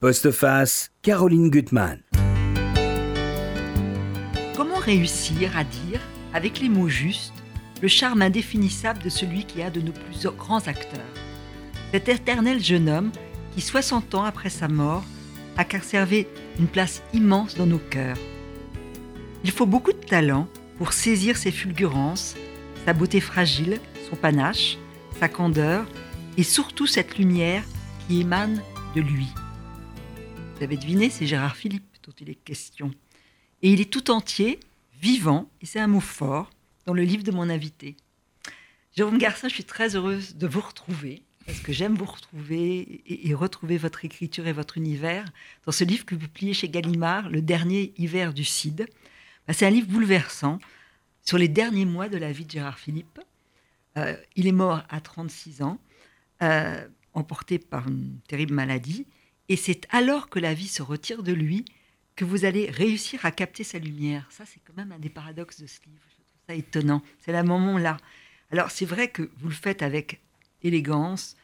Postface, Caroline Gutmann. Comment réussir à dire, avec les mots justes, le charme indéfinissable de celui qui a de nos plus grands acteurs? Cet éternel jeune homme qui, 60 ans après sa mort, a conservé une place immense dans nos cœurs. Il faut beaucoup de talent pour saisir ses fulgurances, sa beauté fragile, son panache, sa candeur et surtout cette lumière qui émane de lui. Vous avez deviné, c'est Gérard Philippe dont il est question. Et il est tout entier, vivant, et c'est un mot fort, dans le livre de mon invité. Jérôme Garcin, je suis très heureuse de vous retrouver, parce que j'aime vous retrouver et, retrouver votre écriture et votre univers dans ce livre que vous publiez chez Gallimard, Le dernier hiver du Cid. Bah, c'est un livre bouleversant sur les derniers mois de la vie de Gérard Philippe. Euh, il est mort à 36 ans, euh, emporté par une terrible maladie. Et c'est alors que la vie se retire de lui que vous allez réussir à capter sa lumière. Ça, c'est quand même un des paradoxes de ce livre. Je trouve ça étonnant. C'est le moment-là. Alors, c'est vrai que vous le faites avec élégance,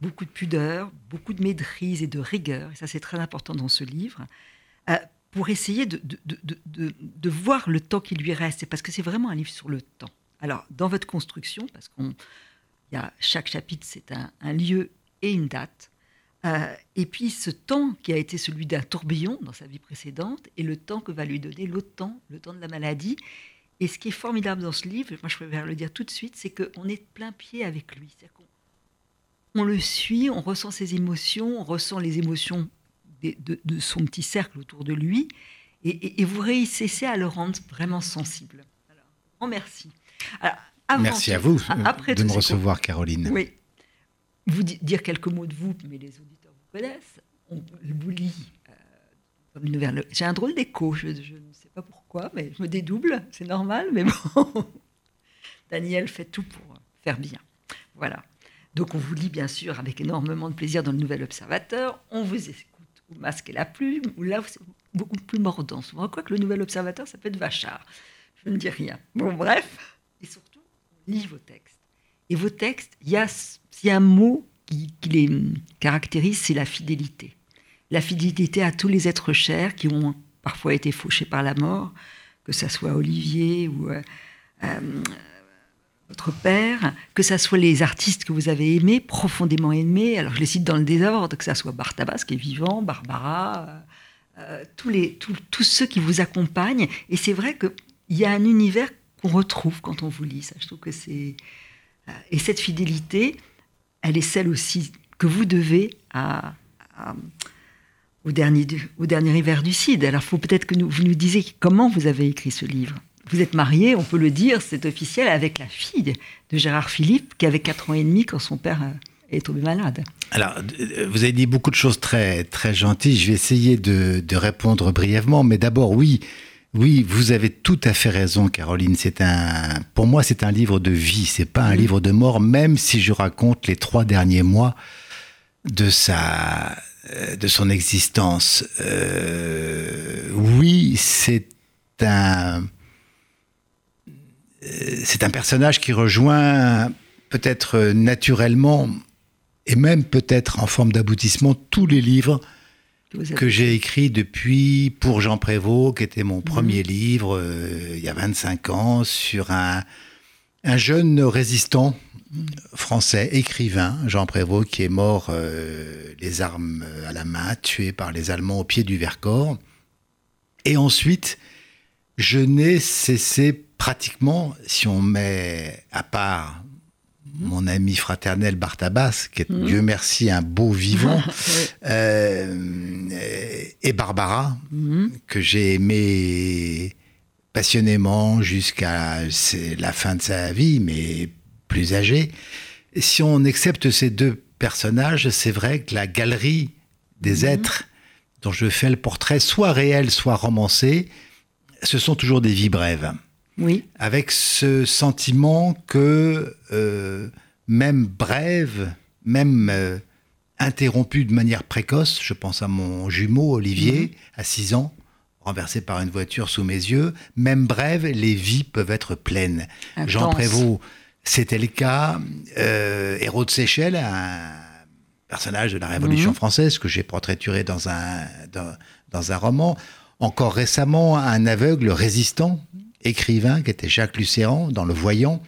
beaucoup de pudeur, beaucoup de maîtrise et de rigueur. Et ça, c'est très important dans ce livre. Euh, pour essayer de, de, voir le temps qui lui reste. Parce que c'est vraiment un livre sur le temps. Alors, dans votre construction, parce qu'on y a chaque chapitre, c'est un lieu et une date. Euh, et puis ce temps qui a été celui d'un tourbillon dans sa vie précédente et le temps que va lui donner l'autre temps, le temps de la maladie. Et ce qui est formidable dans ce livre, moi je préfère le dire tout de suite, c'est qu'on est plein pied avec lui. On, le suit, on ressent ses émotions, on ressent les émotions de, son petit cercle autour de lui, et, vous réussissez à le rendre vraiment sensible. Alors, grand merci. merci à vous après de me recevoir, Caroline. Oui, vous dire quelques mots de vous, mais les auditeurs vous connaissent. On vous lit euh. J'ai un drôle d'écho, je, ne sais pas pourquoi, mais je me dédouble, c'est normal, mais bon. Daniel fait tout pour faire bien. Voilà. Donc on vous lit bien sûr avec énormément de plaisir dans le Nouvel Observateur. On vous écoute au Masque et la Plume, où là c'est beaucoup plus mordant. Souvent, quoi que le Nouvel Observateur, ça peut être vachard. Je ne dis rien. Bon, bref. Et surtout, on lit vos textes. Et vos textes, il y a s'il y a un mot qui, les caractérise, c'est la fidélité. La fidélité à tous les êtres chers qui ont parfois été fauchés par la mort, que ce soit Olivier ou euh, euh, votre père, que ce soit les artistes que vous avez aimés, profondément aimés. Alors je les cite dans le désordre, que ce soit Bartabas qui est vivant, Barbara, euh, tous ceux qui vous accompagnent. Et c'est vrai qu'il y a un univers qu'on retrouve quand on vous lit. Ça, je trouve que c'est et cette fidélité, elle est celle aussi que vous devez au, dernier, au dernier hiver du CID. Alors, il faut peut-être que vous nous disiez comment vous avez écrit ce livre. Vous êtes marié, on peut le dire, c'est officiel, avec la fille de Gérard Philippe, qui avait 4 ans et demi quand son père euh, est tombé malade. Alors, euh, vous avez dit beaucoup de choses très, très gentilles. Je vais essayer de, de répondre brièvement. Mais d'abord, oui, oui, vous avez tout à fait raison, Caroline. C'est un, pour moi, c'est un livre de vie. C'est pas un livre de mort, même si je raconte les trois derniers mois de sa, euh, de son existence. Euh, oui, c'est un, euh, c'est un personnage qui rejoint peut-être naturellement et même peut-être en forme d'aboutissement tous les livres que j'ai écrit depuis pour Jean Prévost, qui était mon mhm. premier livre euh, il y a 25 ans, sur un, un jeune résistant français, écrivain, Jean Prévost, qui est mort euh, les armes à la main, tué par les Allemands au pied du Vercors. Et ensuite, je n'ai cessé pratiquement, si on met à part mon ami fraternel Bartabas, qui est, mhm. Dieu merci, un beau vivant, euh, et Barbara, mhm. que j'ai aimé passionnément jusqu'à la fin de sa vie, mais plus âgée. si on accepte ces deux personnages, c'est vrai que la galerie des mhm. êtres dont je fais le portrait, soit réel, soit romancé, ce sont toujours des vies brèves. Oui. Avec ce sentiment que euh, même brève, même euh, interrompue de manière précoce, je pense à mon jumeau Olivier, mhm. à 6 ans, renversé par une voiture sous mes yeux, même brève, les vies peuvent être pleines. Jean Prévost, c'était le cas. Euh, Héros de Seychelles, un personnage de la Révolution mhm. française que j'ai portraituré dans un, dans, un roman. Encore récemment, un aveugle résistant, écrivain, qui était Jacques Lucéran, dans Le Voyant,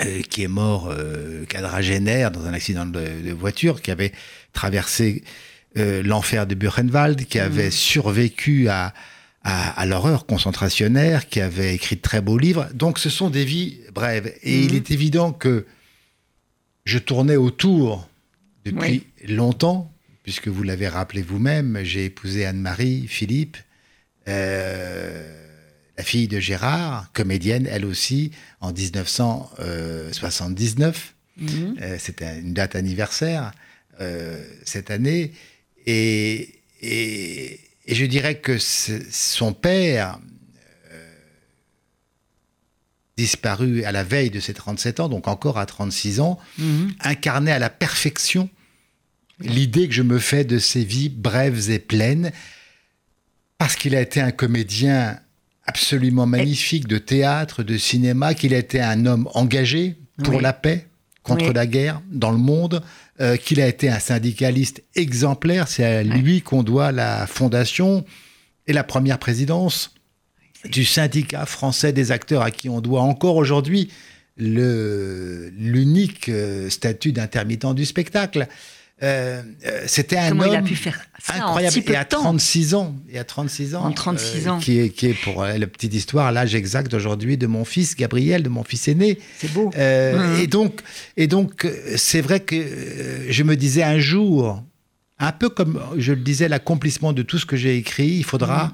euh, qui est mort euh, quadragénaire dans un accident de, voiture, qui avait traversé euh, l'enfer de Buchenwald, qui avait mhm. survécu à, à, l'horreur concentrationnaire, qui avait écrit de très beaux livres. Donc ce sont des vies brèves. Et il mhm. est évident que je tournais autour depuis longtemps, puisque vous l'avez rappelé vous-même, j'ai épousé Anne-Marie Philippe, euh, la fille de Gérard, comédienne elle aussi, en 1979. Mhm. Euh, c'était une date anniversaire euh, cette année. Et, et, je dirais que son père, disparu à la veille de ses 37 ans, donc encore à 36 ans, mhm. incarnait à la perfection l'idée que je me fais de ces vies brèves et pleines, parce qu'il a été un comédien absolument magnifique de théâtre, de cinéma, qu'il a été un homme engagé pour la paix, contre la guerre dans le monde, euh, qu'il a été un syndicaliste exemplaire. C'est à lui qu'on doit la fondation et la première présidence du syndicat français des acteurs à qui on doit encore aujourd'hui l'unique euh, statut d'intermittent du spectacle. Euh, euh, c'était un Comment homme il a pu faire ça incroyable. et à 36 ans et à 36 ans en 36 ans. qui est qui est pour la petite histoire l'âge exact aujourd'hui de mon fils Gabriel de mon fils aîné. C'est beau. Mmh. et donc et donc c'est vrai que je me disais un jour un peu comme je le disais l'accomplissement de tout ce que j'ai écrit il faudra mmh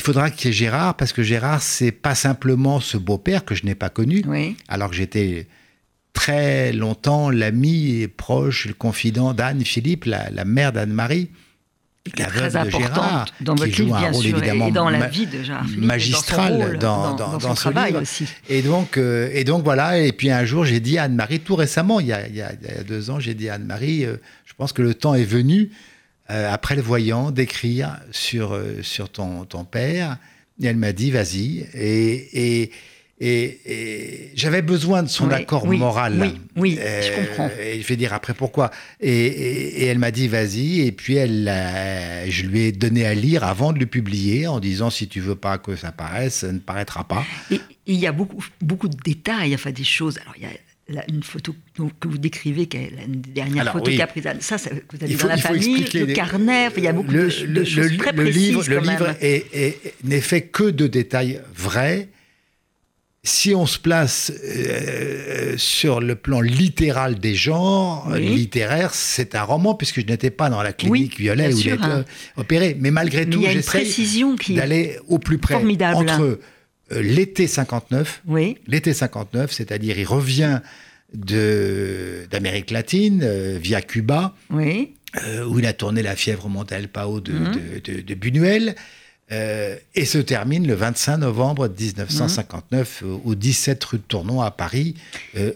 il faudra qu'il y ait Gérard, parce que Gérard, c'est pas simplement ce beau-père que je n'ai pas connu, alors que j'étais très longtemps l'ami et proche, le confident d'Anne Philippe, la, mère d'Anne-Marie. La très importante dans votre vie, bien sûr, évidemment et dans la vie de Gérard Philippe, magistral dans, dans, son travail aussi. Et donc, euh, et donc voilà. Et puis un jour, j'ai dit à Anne-Marie, tout récemment, il y, a, il y a, deux ans, j'ai dit à Anne-Marie, euh, je pense que le temps est venu euh, après le voyant, d'écrire sur, sur ton, ton père. Et elle m'a dit, vas-y. Et, et, et, j'avais besoin de son accord moral. Oui, oui euh, je comprends. Et je vais dire après pourquoi. Et, elle m'a dit, vas-y. Et puis, elle, je lui ai donné à lire avant de le publier en disant, si tu veux pas que ça paraisse, ça ne paraîtra pas. il y a beaucoup, beaucoup de détails, enfin des choses. Alors, il y a une photo que vous décrivez, qui est la dernière photo qu'a prise ça, ça, vous avez dans la famille, le carnet, il y a beaucoup de, choses très le précises. Livre, le livre n'est fait que de détails vrais. Si on se place euh, sur le plan littéral des genres, littéraire, c'est un roman, puisque je n'étais pas dans la clinique Violet où il a hein. opéré. Mais malgré tout, j'essaie d'aller au plus près entre euh, l'été 59. Oui. L'été 59, c'est-à-dire il revient d'Amérique latine euh, via Cuba. Euh, où il a tourné La fièvre monte à Pao de, mmh. de, Buñuel. Et se termine le 25 novembre 1959 au 17 rue de Tournon à Paris,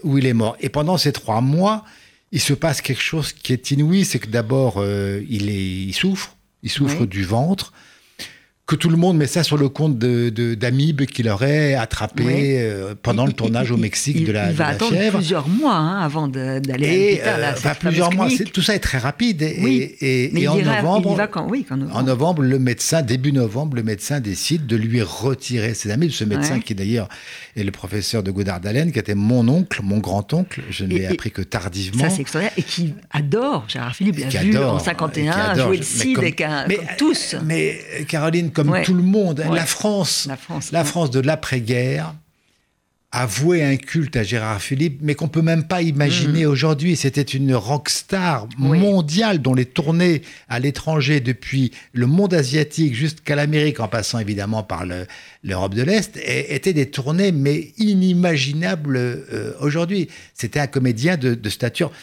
où il est mort. Et pendant ces trois mois, il se passe quelque chose qui est inouï, c'est que d'abord, il, il souffre, il souffre du ventre, que tout le monde met ça sur le compte de, d'Amib qu'il aurait attrapé euh, pendant le tournage au Mexique de la Il va attendre plusieurs mois hein, avant d'aller à l'hôpital. Euh, plusieurs mois. tout ça est très rapide. Et, et, en novembre, en novembre, le médecin, début novembre, le médecin décide de lui retirer ses amis. Ce médecin qui d'ailleurs est le professeur de Godard d'Allen, qui était mon oncle, mon grand-oncle. Je ne l'ai appris que tardivement. Ça, c'est extraordinaire. Et qui adore, Gérard Philippe l'a vu en 51, jouer le Cid, comme, comme tous. Mais Caroline, comme tout le monde. La France, la France, de l'après-guerre a voué un culte à Gérard Philippe, mais qu'on peut même pas imaginer mm. aujourd'hui. C'était une rockstar mondiale dont les tournées à l'étranger depuis le monde asiatique jusqu'à l'Amérique, en passant évidemment par l'Europe de l'Est, étaient des tournées mais inimaginables euh, aujourd'hui. C'était un comédien de, stature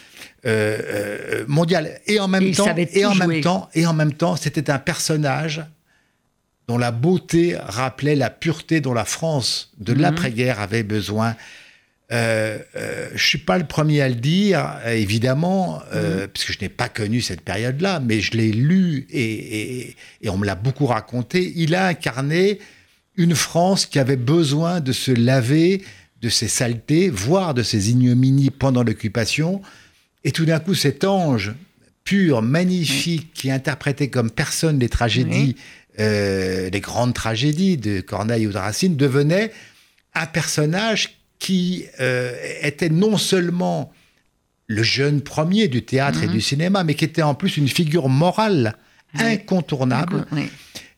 euh, euh, mondiale et en même temps, et en même temps, et en même temps, c'était un personnage dont la beauté rappelait la pureté dont la France de mhm. l'après-guerre avait besoin. Euh, euh, je suis pas le premier à le dire, évidemment, euh, mhm. puisque je n'ai pas connu cette période-là, mais je l'ai lu et, et, on me l'a beaucoup raconté. Il a incarné une France qui avait besoin de se laver de ses saletés, voire de ses ignominies pendant l'occupation. Et tout d'un coup, cet ange pur, magnifique, qui interprétait comme personne les tragédies, euh, les grandes tragédies de Corneille ou de Racine, devenait un personnage qui euh, était non seulement le jeune premier du théâtre et mhm. du cinéma, mais qui était en plus une figure morale incontournable.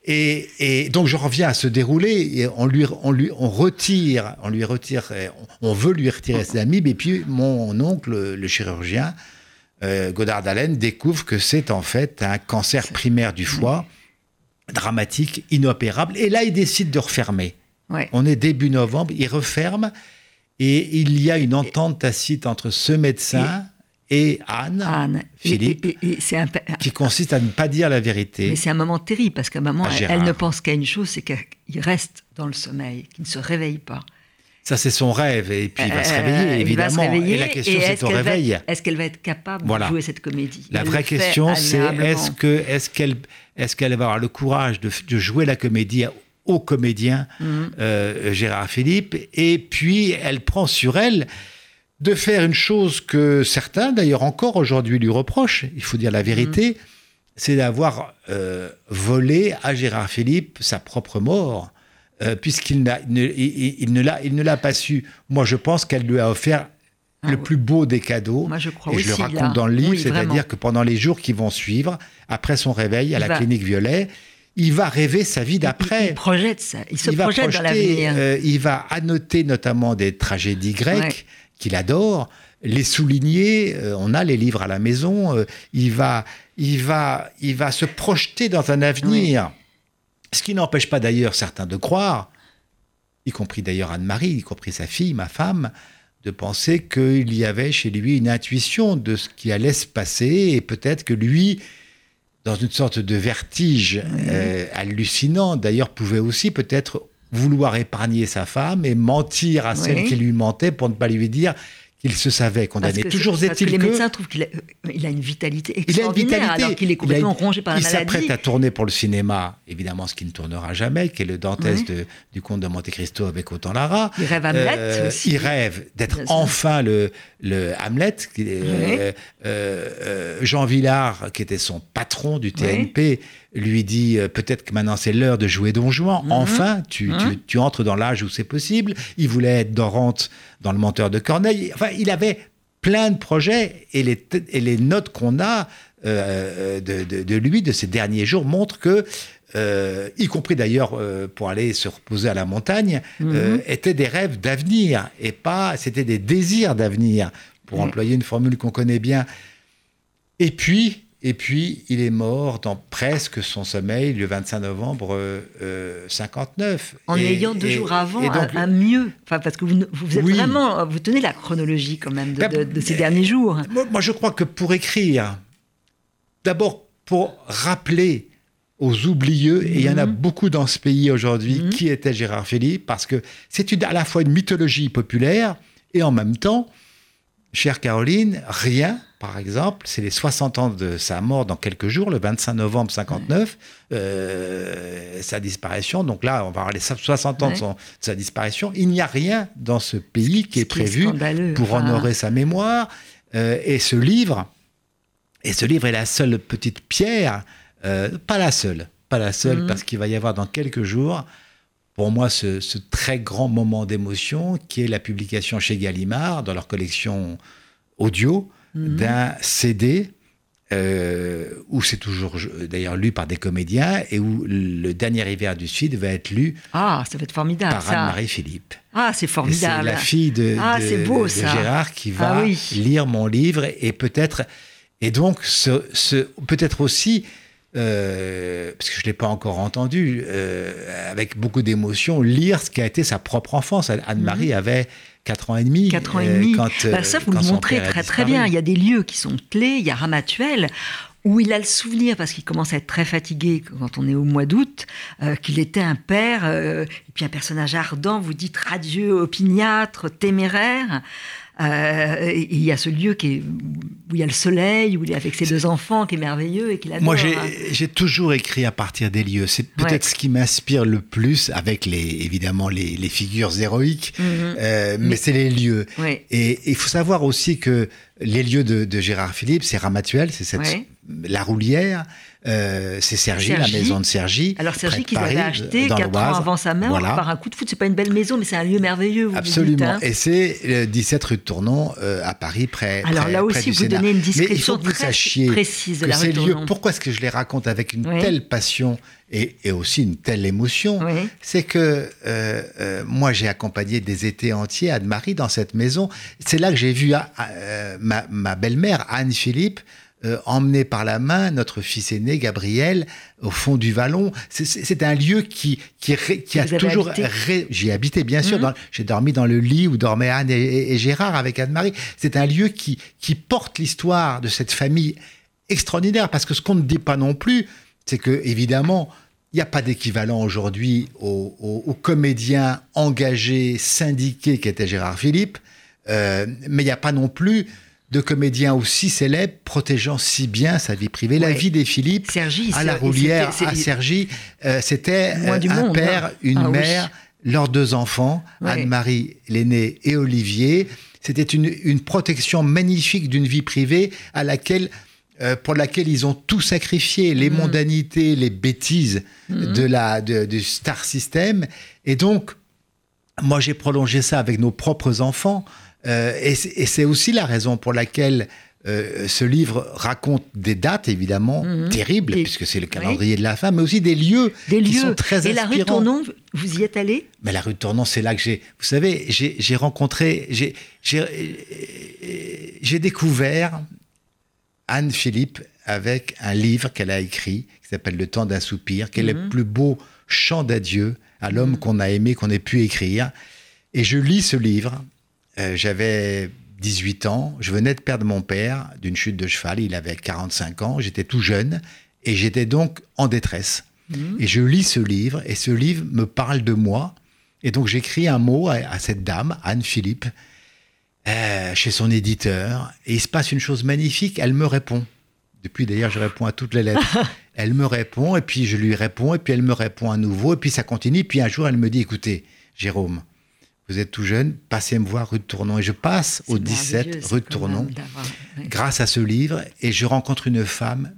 Et, donc je reviens à se dérouler et on lui, on lui on retire, on lui retire, on veut lui retirer ses amis. Et puis mon oncle, le chirurgien euh, Godard d'Allen, découvre que c'est en fait un cancer primaire du foie, dramatique, inopérable. Et là, il décide de refermer. On est début novembre, il referme et il y a une entente tacite entre ce médecin et Anne, Philippe, qui consiste à ne pas dire la vérité. Mais c'est un moment terrible parce qu'à un moment, elle, ne pense qu'à une chose, c'est qu'il reste dans le sommeil, qu'il ne se réveille pas. Ça, c'est son rêve. Et puis, il va se euh, réveiller, évidemment. et la question, c'est au réveil. Est-ce qu'elle va être capable de jouer cette comédie? La vraie question, c'est est-ce qu'elle est qu'elle est qu'elle va avoir le courage de, de jouer la comédie au comédien mhm. euh, Gérard Philippe? Et puis, elle prend sur elle de faire une chose que certains, d'ailleurs encore aujourd'hui, lui reprochent, il faut dire la vérité, mhm. c'est d'avoir euh, volé à Gérard Philippe sa propre mort, euh, puisqu'il ne, il, ne l'a pas su. Moi, je pense qu'elle lui a offert ah le plus beau des cadeaux. Moi, je crois et je le raconte dans le livre, c'est-à-dire que pendant les jours qui vont suivre, après son réveil à la clinique Violet, il va rêver sa vie d'après. Il, projette ça, il se projette dans l'avenir. Euh, il va annoter notamment des tragédies grecques qu'il adore, les souligner. Euh, on a les livres à la maison. Euh, il va, il va, il va se projeter dans un avenir. Ce qui n'empêche pas d'ailleurs certains de croire, y compris d'ailleurs Anne-Marie, y compris sa fille, ma femme, de penser qu'il y avait chez lui une intuition de ce qui allait se passer et peut-être que lui, dans une sorte de vertige euh, hallucinant, d'ailleurs pouvait aussi peut-être vouloir épargner sa femme et mentir à celle qui lui mentait pour ne pas lui dire qu'il se savait condamné. Toujours est-il que, les médecins trouvent qu'il a, euh, il a, une vitalité extraordinaire il a une vitalité. alors qu'il est complètement rongé par la maladie. Il s'apprête à tourner pour le cinéma, évidemment ce qui ne tournera jamais, qui est le Dantès du comte de Monte Cristo avec Autant Lara. Il rêve Hamlet euh, aussi. Il rêve d'être enfin le, le Hamlet. Euh, euh, Jean Villard, qui était son patron du TNP, lui dit euh, peut-être que maintenant c'est l'heure de jouer Don Juan. Mhm. Enfin, tu, mhm. tu, entres dans l'âge où c'est possible. Il voulait être Dorante dans Le Menteur de Corneille. Enfin, il avait plein de projets et les, et les notes qu'on a euh, de, de, lui, de ces derniers jours, montrent que, euh, y compris d'ailleurs pour aller se reposer à la montagne, mhm. étaient des rêves d'avenir et pas, c'était des désirs d'avenir, pour employer une formule qu'on connaît bien. Et puis, et puis, il est mort dans presque son sommeil le 25 novembre 59. Euh, en ayant deux jours avant un, mieux. Enfin, parce que vous, vous êtes vraiment, vous tenez la chronologie quand même de, ben, ces derniers jours. Moi, je crois que pour écrire, d'abord pour rappeler aux oublieux, et il y en a mhm. beaucoup dans ce pays aujourd'hui, mhm. qui était Gérard Philippe, parce que c'est à la fois une mythologie populaire et en même temps, chère Caroline, rien par exemple, c'est les 60 ans de sa mort dans quelques jours, le 25 novembre 59, euh, sa disparition. Donc là, on va avoir les 60 ans de, sa disparition. Il n'y a rien dans ce pays qui est prévu pour honorer sa mémoire. Euh, et ce livre, et ce livre est la seule petite pierre, euh, pas la seule, pas la seule, mm. parce qu'il va y avoir dans quelques jours, pour moi, ce, ce très grand moment d'émotion qui est la publication chez Gallimard dans leur collection audio Mhm. d'un CD euh, où c'est toujours d'ailleurs lu par des comédiens et où le dernier hiver du Sud va être lu ah, ça va être formidable, par Anne-Marie Philippe. Ah, c'est formidable. C'est la fille de, ah, beau, Gérard qui va ah lire mon livre et peut-être et donc ce, peut-être aussi euh, parce que je ne l'ai pas encore entendu, euh, avec beaucoup d'émotion, lire ce qui a été sa propre enfance. Anne-Marie mhm. avait 4 ans et demi. 4 ans et demi. Quand, bah, ça, vous le montrez très très bien. Il y a des lieux qui sont clés. Il y a Ramatuel où il a le souvenir, parce qu'il commence à être très fatigué quand on est au mois d'août, euh, qu'il était un père, euh, et puis un personnage ardent, vous dites radieux, opiniâtre, téméraire. Euh, il y a ce lieu qui est, où il y a le soleil, où il est avec ses deux enfants, qui est merveilleux et qu'il adore. Moi, j'ai toujours écrit à partir des lieux. C'est peut-être ce qui m'inspire le plus, avec les, évidemment les, les figures héroïques, mhm. euh, mais, c'est les lieux. Et il faut savoir aussi que les lieux de, de Gérard Philippe, c'est Ramatuel, c'est cette la Roulière, euh, c'est Sergi, la maison de Sergi. Alors Sergi qu'ils avaient acheté quatre ans avant sa mort par un coup de foot. C'est pas une belle maison, mais c'est un lieu merveilleux. Vous Absolument. Hein. Et c'est le 17 rue de Tournon euh, à Paris, près. Alors là aussi, vous donnez une description très précise de la rue de Tournon. Pourquoi est-ce que je les raconte avec une telle passion et, aussi une telle émotion C'est que euh, moi, j'ai accompagné des étés entiers Anne-Marie dans cette maison. C'est là que j'ai vu ma, ma belle-mère Anne Philippe euh, emmener par la main notre fils aîné, Gabriel, au fond du vallon. C'est un lieu qui, qui, qui a toujours... J'y habité, bien sûr. Mhm. J'ai dormi dans le lit où dormaient Anne et, Gérard avec Anne-Marie. C'est un lieu qui, qui porte l'histoire de cette famille extraordinaire. Parce que ce qu'on ne dit pas non plus, c'est que, évidemment, il n'y a pas d'équivalent aujourd'hui au, comédien engagé, syndiqué qu'était Gérard Philippe, euh, mais il n'y a pas non plus de comédiens aussi célèbres, protégeant si bien sa vie privée. La vie des Philippe, à la Roulière, à Sergi, euh, c'était euh, un père, hein. une ah mère, leurs deux enfants, Anne-Marie, l'aînée, et Olivier. C'était une, protection magnifique d'une vie privée à laquelle euh, pour laquelle ils ont tout sacrifié, les mm. mondanités, les bêtises mm. de la, du star system. Et donc, moi, j'ai prolongé ça avec nos propres enfants. Euh, et c'est aussi la raison pour laquelle euh, ce livre raconte des dates évidemment mhm. terribles, puisque c'est le calendrier de la femme, mais aussi des lieux des qui lieux. sont très Et la rue Tournon, vous y êtes allé? Mais la rue Tournon, c'est là que j'ai, vous savez, j'ai rencontré, j'ai découvert Anne Philippe avec un livre qu'elle a écrit qui s'appelle Le temps d'un soupir, qui est le mhm. plus beau chant d'adieu à l'homme mhm. qu'on a aimé, qu'on ait pu écrire. Et je lis ce livre euh, j'avais 18 ans, je venais de perdre mon père d'une chute de cheval, il avait 45 ans, j'étais tout jeune et j'étais donc en détresse. Mmh. Et je lis ce livre et ce livre me parle de moi. Et donc j'écris un mot à, cette dame, Anne Philippe, euh, chez son éditeur, et il se passe une chose magnifique, elle me répond. Depuis d'ailleurs, je réponds à toutes les lettres. elle me répond, et puis je lui réponds, et puis elle me répond à nouveau, et puis ça continue. Puis un jour, elle me dit, écoutez, Jérôme, vous êtes tout jeune, passez me voir rue de Tournon. Et je passe au 17 rue de Tournon grâce à ce livre et je rencontre une femme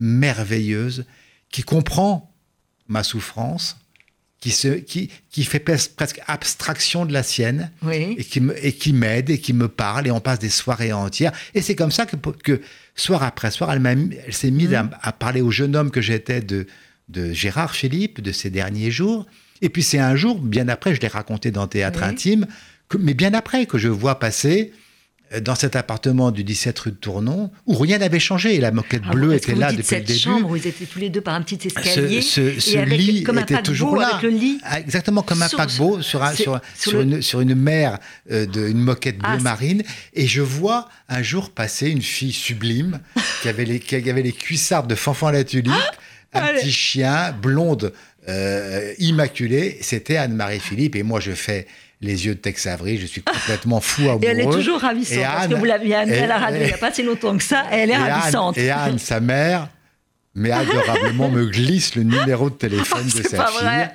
merveilleuse qui comprend ma souffrance, qui, se, qui, qui fait presque abstraction de la sienne et qui et qui m'aide et qui me parle et on passe des soirées entières. Et c'est comme ça que, que soir après soir, elle, elle s'est mise mmh. à, parler au jeune homme que j'étais de, de Gérard Philippe, de ces derniers jours. Et puis c'est un jour, bien après, je l'ai raconté dans Théâtre Intime, mais bien après que je vois passer euh, dans cet appartement du 17 rue de Tournon, où rien n'avait changé. La moquette ah bleue était là depuis le début. chambre où ils étaient tous les deux par un petit escalier. Ce, lit était toujours là. Ah, exactement comme un paquebot sur, sur, sur, une, sur, une, mer euh, de une moquette bleue ah, marine. Et je vois un jour passer une fille sublime qui avait les, qui avait les cuissardes de Fanfan la Tulipe, un petit chien blonde euh, immaculée, c'était Anne-Marie Philippe. Et moi, je fais les yeux de Tex Avery, je suis complètement fou amoureux. Et elle est toujours ravissante, parce que vous l'aviez amenée à la radio il n'y a pas si longtemps que ça, elle est ravissante. et Anne, sa mère, mais adorablement, me glisse le numéro de téléphone de sa fille.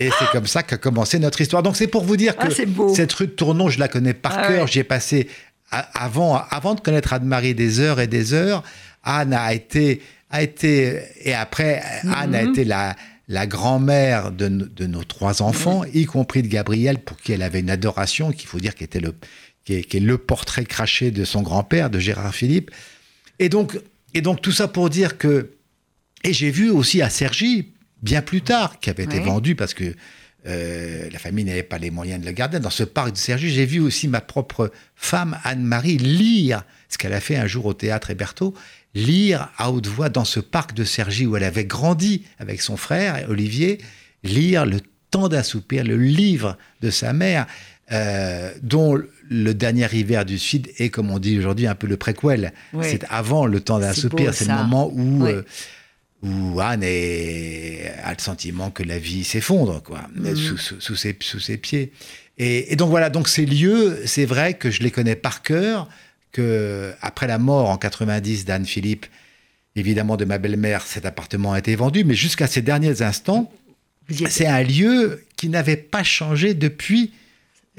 Et c'est comme ça qu'a commencé notre histoire. Donc c'est pour vous dire ah, que cette rue de Tournon, je la connais par ah cœur. J'y ai passé avant, avant de connaître Anne-Marie des heures et des heures. Anne a été, a été et après Anne a mhm. été la, la grand-mère de, nos trois enfants, y compris de Gabriel, pour qui elle avait une adoration, qu'il faut dire qu'était le, qui est, le portrait craché de son grand-père, de Gérard Philippe. Et donc, et donc tout ça pour dire que, et j'ai vu aussi à Sergi, bien plus tard, qui avait été vendu parce que euh, la famille n'avait pas les moyens de le garder. Dans ce parc de Sergi, j'ai vu aussi ma propre femme, Anne-Marie, lire ce qu'elle a fait un jour au théâtre Héberto, lire à haute voix dans ce parc de Sergi où elle avait grandi avec son frère Olivier, lire Le temps d'un soupir, le livre de sa mère, euh, dont le dernier hiver du Sud est, comme on dit aujourd'hui, un peu le préquel. C'est avant le temps d'un soupir, c'est le moment où, euh, où Anne a le sentiment que la vie s'effondre quoi, mhm. sous, ses, sous ses pieds. Et, et donc voilà, donc ces lieux, c'est vrai que je les connais par cœur que après la mort en 90 d'Anne Philippe, évidemment de ma belle-mère, cet appartement a été vendu, mais jusqu'à ces derniers instants, c'est un lieu qui n'avait pas changé depuis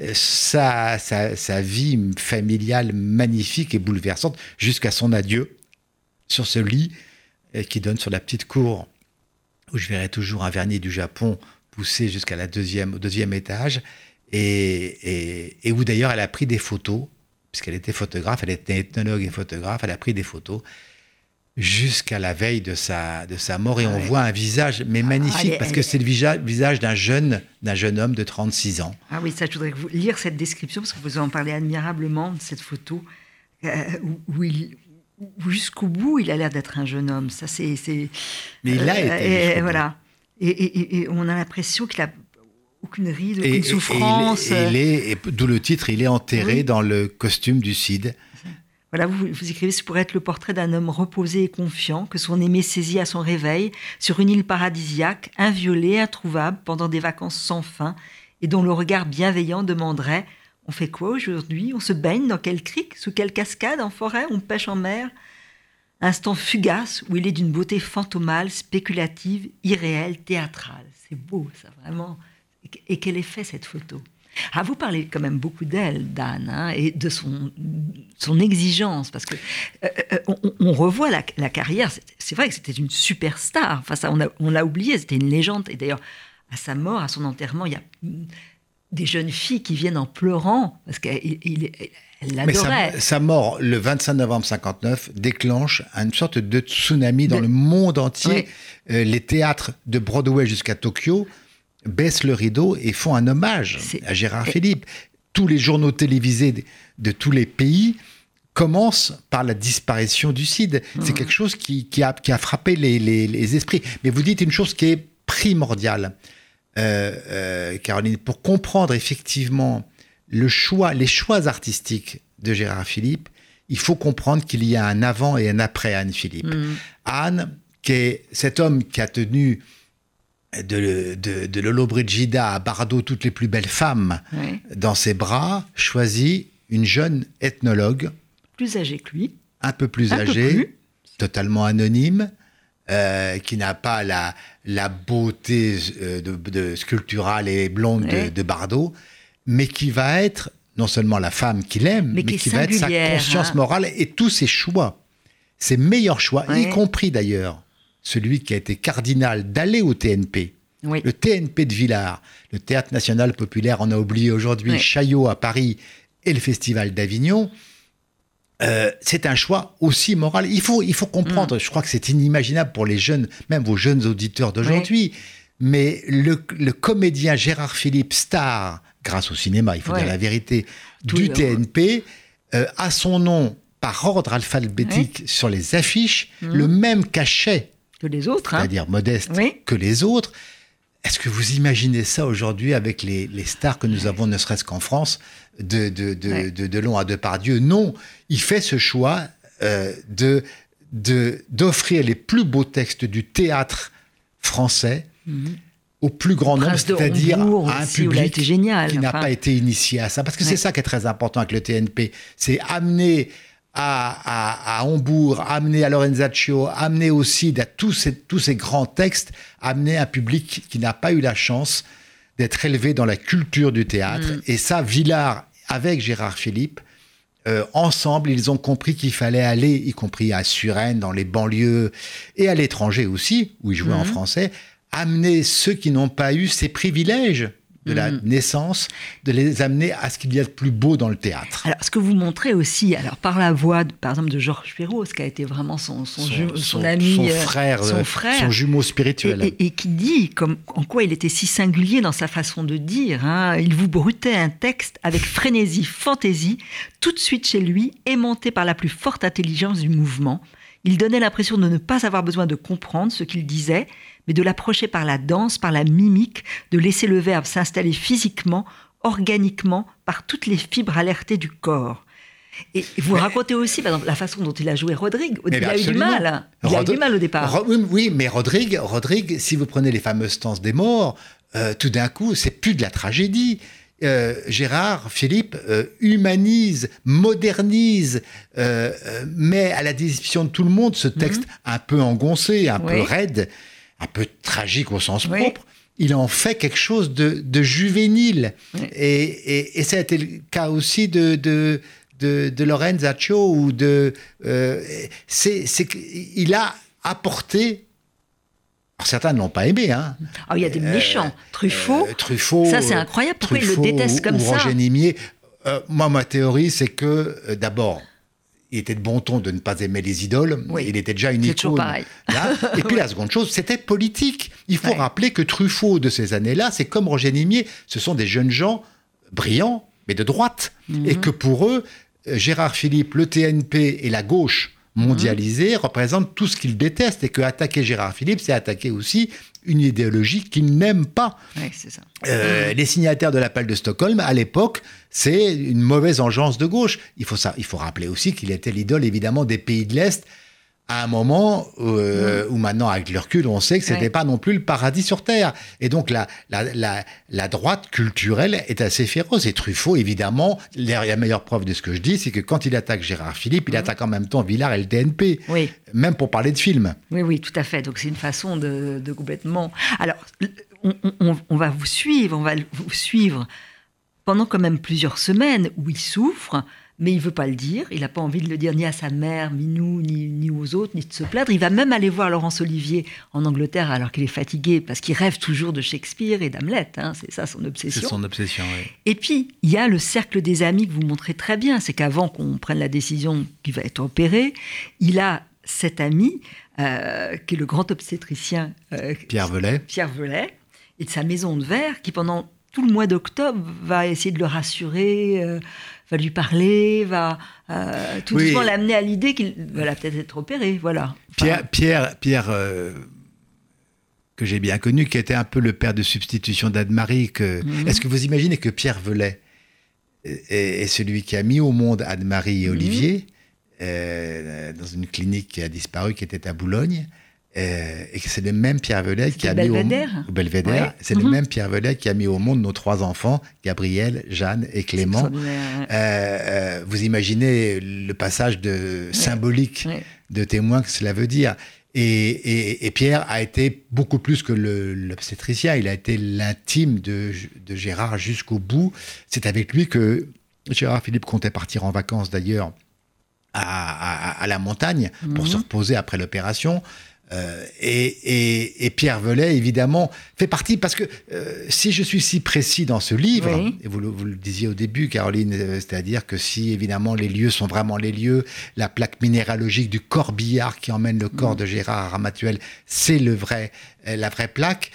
euh, sa, sa, vie familiale magnifique et bouleversante jusqu'à son adieu sur ce lit euh, qui donne sur la petite cour où je verrai toujours un vernis du Japon poussé jusqu'à la deuxième, au deuxième étage, et, et, où d'ailleurs elle a pris des photos, puisqu'elle était photographe, elle était ethnologue et photographe, elle a pris des photos jusqu'à la veille de sa, de sa mort, et on voit un visage, mais ah, magnifique, parce que c'est le visage, d'un jeune, d'un jeune homme de 36 ans. Ah oui, ça, je voudrais vous lire cette description, parce que vous en parlez admirablement de cette photo, euh, où, il, jusqu'au bout, il a l'air d'être un jeune homme. Ça, c'est. Mais il a euh, été. Et, voilà. Et, on a l'impression qu'il a aucune ride, aucune souffrance. Et, il est, d'où le titre, il est enterré dans le costume du Cid. Voilà, vous, vous écrivez, ce pourrait être le portrait d'un homme reposé et confiant, que son aimé saisit à son réveil, sur une île paradisiaque, inviolée, introuvable, pendant des vacances sans fin, et dont le regard bienveillant demanderait On fait quoi aujourd'hui? On se baigne dans quel crique Sous quelle cascade En forêt? On pêche en mer? Instant fugace où il est d'une beauté fantomale, spéculative, irréelle, théâtrale. C'est beau, ça, vraiment. Et quel effet cette photo? Ah, vous parlez quand même beaucoup d'elle, Dan, hein, et de son, son exigence, parce que euh, euh, on, revoit la, carrière. C'est vrai que c'était une superstar. Enfin, ça, on l'a oublié, c'était une légende. Et d'ailleurs, à sa mort, à son enterrement, il y a des jeunes filles qui viennent en pleurant parce qu'elle l'adorait. Sa, sa, mort, le 25 novembre 59, déclenche une sorte de tsunami dans le monde entier. Euh, les théâtres de Broadway jusqu'à Tokyo baissent le rideau et font un hommage à Gérard Philippe. Tous les journaux télévisés de, tous les pays commencent par la disparition du CID. C'est quelque chose qui, a, frappé les, esprits. Mais vous dites une chose qui est primordiale, euh, euh, Caroline, pour comprendre effectivement le choix, les choix artistiques de Gérard Philippe, il faut comprendre qu'il y a un avant et un après Anne Philippe. Mm. Anne, qui est cet homme qui a tenu de, de, de Lolo Brigida à Bardot toutes les plus belles femmes dans ses bras, choisit une jeune ethnologue. Plus âgée que lui. Un peu plus âgée, totalement anonyme, euh, qui n'a pas la, la beauté euh, de, sculpturale et blonde de, Bardot, mais qui va être non seulement la femme qu'il aime, mais, qui, va être sa conscience hein. morale et tous ses choix, ses meilleurs choix, y compris d'ailleurs celui qui a été cardinal, d'aller au TNP. Le TNP de Villars, le Théâtre National Populaire, on a oublié aujourd'hui, Chaillot à Paris et le Festival d'Avignon. Euh, c'est un choix aussi moral. Il faut, il faut comprendre, mm. je crois que c'est inimaginable pour les jeunes, même vos jeunes auditeurs d'aujourd'hui, mais le, comédien Gérard Philippe, star, grâce au cinéma, il faut dire la vérité, du TNP, euh, a son nom par ordre alphabétique sur les affiches, mm. le même cachet que les autres. Hein. C'est-à-dire modeste que les autres. Est-ce que vous imaginez ça aujourd'hui avec les, stars que nous avons, ne serait-ce qu'en France, de, de, de, de, Delon à Depardieu? Non, il fait ce choix euh, de d'offrir les plus beaux textes du théâtre français mhm. au plus grand nombre, c'est-à-dire à un public qui n'a pas été initié à ça. Parce que c'est ça qui est très important avec le TNP, c'est amener à, à, Hambourg, amener à Lorenzaccio, amener aussi à tous ces, tous ces grands textes, amener un public qui n'a pas eu la chance d'être élevé dans la culture du théâtre. Mm. Et ça, Villard, avec Gérard Philippe, euh, ensemble, ils ont compris qu'il fallait aller, y compris à Suresnes, dans les banlieues, et à l'étranger aussi, où ils jouaient en mm. français, amener ceux qui n'ont pas eu ces privilèges de la mm. naissance, de les amener à ce qu'il y a de plus beau dans le théâtre. Alors, ce que vous montrez aussi, alors par la voix, par exemple, de Georges Perrault, ce qui a été vraiment son, son, son, ami, son euh, frère, son, euh, frère, son jumeau spirituel. Et, qui dit comme, en quoi il était si singulier dans sa façon de dire. Hein. Il vous brutait un texte avec frénésie, fantaisie, tout de suite chez lui, aimanté par la plus forte intelligence du mouvement. Il donnait l'impression de ne pas avoir besoin de comprendre ce qu'il disait, mais de l'approcher par la danse, par la mimique, de laisser le verbe s'installer physiquement, organiquement, par toutes les fibres alertées du corps. Et vous racontez aussi par exemple, la façon dont il a joué Rodrigue. Il a eu du mal. Hein. Il a eu du mal au départ. oui, mais Rodrigue, Rodrigue, si vous prenez les fameuses danses des morts, euh, tout d'un coup, c'est plus de la tragédie. Euh, Gérard Philippe euh, humanise, modernise, met à la disposition de tout le monde ce texte mhm. un peu engoncé, un peu raide un peu tragique au sens propre, il en fait quelque chose de, juvénile. Et, et, ça a été le cas aussi de, de, de, de Lorenzaccio ou de. Euh, c'est, il a apporté. certains ne l'ont pas aimé. Hein. Oh, il y a des méchants. Truffaut. Truffaut. Ça, c'est incroyable. Pourquoi il le déteste comme ça? Roger Nimier. moi, ma théorie, c'est que, d'abord, il était de bon ton de ne pas aimer les idoles. Il était déjà une icône. Et puis la seconde chose, c'était politique. Il faut rappeler que Truffaut de ces années-là, c'est comme Roger Nimier, ce sont des jeunes gens brillants, mais de droite. Et mhm. que pour eux, euh, Gérard Philippe, le TNP et la gauche mondialisée mhm. représentent tout ce qu'ils détestent. Et que attaquer Gérard Philippe, c'est attaquer aussi une idéologie qu'ils n'aiment pas. Euh, les signataires de l'appel de Stockholm, à l'époque, c'est une mauvaise engeance de gauche. Il faut, ça, il faut rappeler aussi qu'il était l'idole, évidemment, des pays de l'Est à un moment euh, où maintenant, avec le recul, on sait que ce n'était pas non plus le paradis sur Terre. Et donc, la, la, la, droite culturelle est assez féroce. Et Truffaut, évidemment, la meilleure preuve de ce que je dis, c'est que quand il attaque Gérard Philippe, il mmh. attaque en même temps Villard et le DNP. Oui. Même pour parler de film. Oui, oui, tout à fait. Donc, c'est une façon de, de, complètement... Alors, on, on, on va vous suivre, on va vous suivre pendant quand même plusieurs semaines où il souffre mais il veut pas le dire. Il n'a pas envie de le dire ni à sa mère, ni nous, ni, aux autres, ni de se plaindre. Il va même aller voir Laurence Olivier en Angleterre alors qu'il est fatigué parce qu'il rêve toujours de Shakespeare et d'Hamlet. Hein. c'est ça son obsession. C'est son obsession, oui. Et puis, il y a le cercle des amis que vous montrez très bien. C'est qu'avant qu'on prenne la décision qu'il va être opéré, il a cet ami euh, qui est le grand obstétricien euh, Pierre Velay. Pierre Velay, et de sa maison de verre qui pendant tout le mois d'octobre va essayer de le rassurer. Euh, va lui parler, va euh, tout doucement l'amener à l'idée qu'il va peut-être être opéré. Voilà. Pierre, Pierre, Pierre euh, que j'ai bien connu, qui était un peu le père de substitution d'Anne-Marie. Mhm. Est-ce que vous imaginez que Pierre Velay est, celui qui a mis au monde Anne-Marie et mhm. Olivier euh, dans une clinique qui a disparu, qui était à Boulogne euh, et que c'est le même Pierre Velay qui a mis au Belvédère. C'est le mhm. même Pierre Velay qui a mis au monde nos trois enfants, Gabriel, Jeanne et Clément. Euh, euh, vous imaginez le passage de symbolique de témoin que cela veut dire. Et, Pierre a été beaucoup plus que l'obstétricien, il a été l'intime de, Gérard jusqu'au bout. C'est avec lui que Gérard Philippe comptait partir en vacances d'ailleurs à, la montagne pour mhm. se reposer après l'opération. Euh, et, Pierre Velay, évidemment, fait partie, parce que euh, si je suis si précis dans ce livre, et vous le, disiez au début, Caroline, euh, c'est-à-dire que si évidemment les lieux sont vraiment les lieux, la plaque minéralogique du corbillard qui emmène le corps mm. de Gérard Ramatuel, c'est le vrai, la vraie plaque,